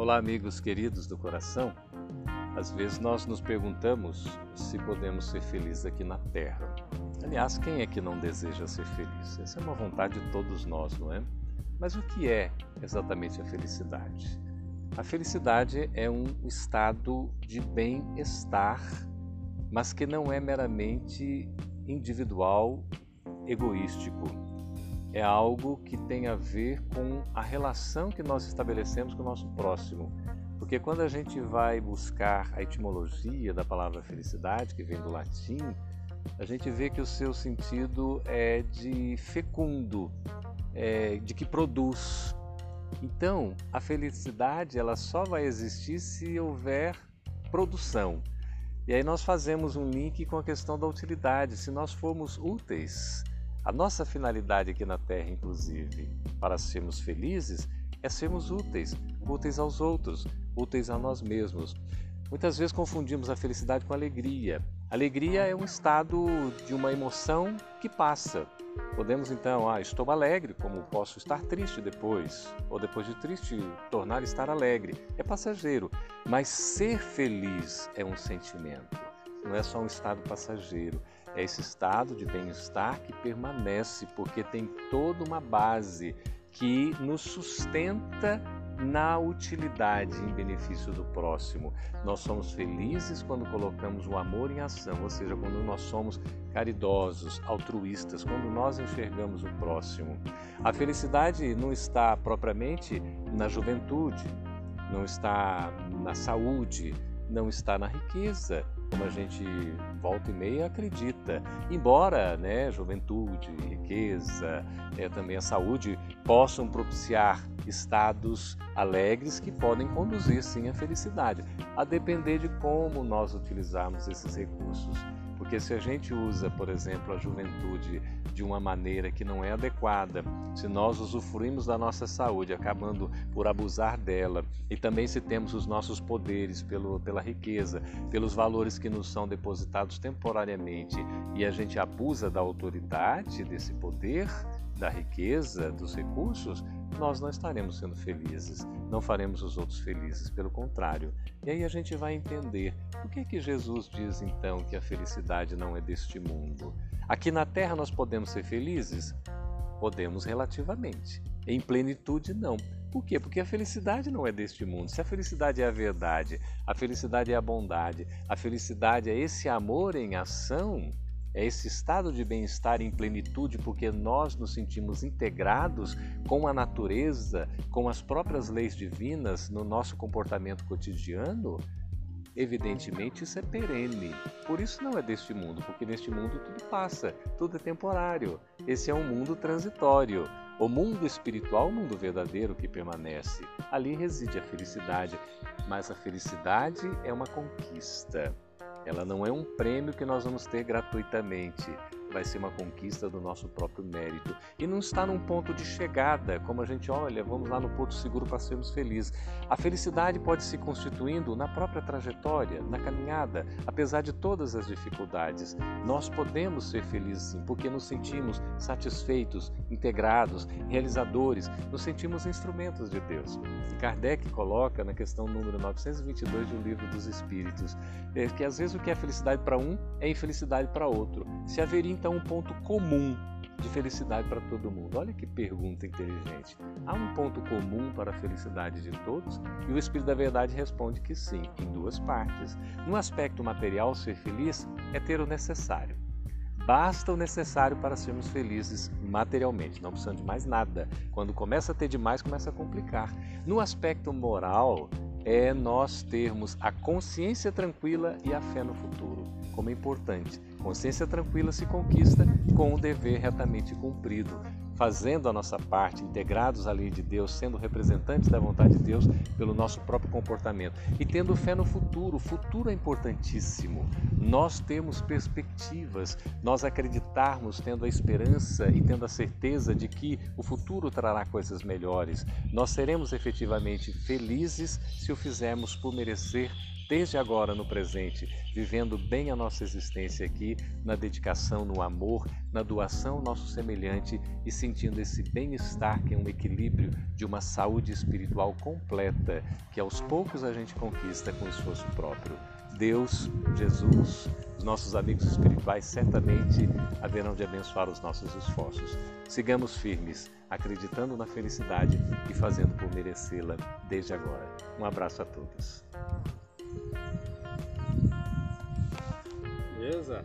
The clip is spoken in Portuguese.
Olá, amigos queridos do coração. Às vezes nós nos perguntamos se podemos ser felizes aqui na Terra. Aliás, quem é que não deseja ser feliz? Essa é uma vontade de todos nós, não é? Mas o que é exatamente a felicidade? A felicidade é um estado de bem-estar, mas que não é meramente individual, egoístico. É algo que tem a ver com a relação que nós estabelecemos com o nosso próximo. Porque quando a gente vai buscar a etimologia da palavra felicidade, que vem do latim, a gente vê que o seu sentido é de fecundo, é de que produz. Então, a felicidade ela só vai existir se houver produção. E aí nós fazemos um link com a questão da utilidade. Se nós formos úteis, a nossa finalidade aqui na Terra, inclusive, para sermos felizes, é sermos úteis, úteis aos outros, úteis a nós mesmos. Muitas vezes confundimos a felicidade com a alegria. Alegria é um estado de uma emoção que passa. Podemos então, ah, estou alegre, como posso estar triste depois, ou depois de triste tornar estar alegre. É passageiro, mas ser feliz é um sentimento, não é só um estado passageiro. É esse estado de bem-estar que permanece, porque tem toda uma base que nos sustenta na utilidade em benefício do próximo. Nós somos felizes quando colocamos o amor em ação, ou seja, quando nós somos caridosos, altruístas, quando nós enxergamos o próximo. A felicidade não está propriamente na juventude, não está na saúde, não está na riqueza, como a gente volta e meia acredita. Embora né, juventude, riqueza, é, também a saúde possam propiciar estados alegres que podem conduzir sim à felicidade, a depender de como nós utilizarmos esses recursos. Porque se a gente usa, por exemplo, a juventude de uma maneira que não é adequada, se nós usufruímos da nossa saúde, acabando por abusar dela, e também se temos os nossos poderes pelo, pela riqueza, pelos valores que nos são depositados temporariamente, e a gente abusa da autoridade, desse poder, da riqueza, dos recursos, nós não estaremos sendo felizes, não faremos os outros felizes, pelo contrário. E aí a gente vai entender o que é que Jesus diz então que a felicidade não é deste mundo. Aqui na terra nós podemos ser felizes? Podemos relativamente. Em plenitude, não. Por quê? Porque a felicidade não é deste mundo. Se a felicidade é a verdade, a felicidade é a bondade, a felicidade é esse amor em ação, é esse estado de bem-estar em plenitude, porque nós nos sentimos integrados com a natureza, com as próprias leis divinas no nosso comportamento cotidiano. Evidentemente, isso é perene. Por isso não é deste mundo, porque neste mundo tudo passa, tudo é temporário. Esse é um mundo transitório. O mundo espiritual, o mundo verdadeiro que permanece. Ali reside a felicidade, mas a felicidade é uma conquista. Ela não é um prêmio que nós vamos ter gratuitamente, vai ser uma conquista do nosso próprio mérito. E não está num ponto de chegada, como a gente olha, vamos lá no Porto Seguro para sermos felizes. A felicidade pode se constituindo na própria trajetória, na caminhada, apesar de todas as dificuldades. Nós podemos ser felizes sim, porque nos sentimos satisfeitos, integrados, realizadores, nos sentimos instrumentos de Deus. E Kardec coloca na questão número 922 do Livro dos Espíritos, é que às vezes o que é felicidade para um é infelicidade para outro. Se haveria então um ponto comum de felicidade para todo mundo? Olha que pergunta inteligente. Há um ponto comum para a felicidade de todos? E o Espírito da Verdade responde que sim, em duas partes. No aspecto material, ser feliz é ter o necessário. Basta o necessário para sermos felizes materialmente, não precisamos de mais nada. Quando começa a ter demais, começa a complicar. No aspecto moral, é nós termos a consciência tranquila e a fé no futuro, como é importante. Consciência tranquila se conquista com o dever retamente cumprido fazendo a nossa parte, integrados à lei de Deus, sendo representantes da vontade de Deus pelo nosso próprio comportamento e tendo fé no futuro. O futuro é importantíssimo. Nós temos perspectivas, nós acreditarmos, tendo a esperança e tendo a certeza de que o futuro trará coisas melhores. Nós seremos efetivamente felizes se o fizermos por merecer desde agora no presente, vivendo bem a nossa existência aqui, na dedicação, no amor, na doação ao nosso semelhante e sentindo esse bem-estar que é um equilíbrio de uma saúde espiritual completa que aos poucos a gente conquista com esforço próprio. Deus, Jesus, os nossos amigos espirituais certamente haverão de abençoar os nossos esforços. Sigamos firmes, acreditando na felicidade e fazendo por merecê-la desde agora. Um abraço a todos. Beleza?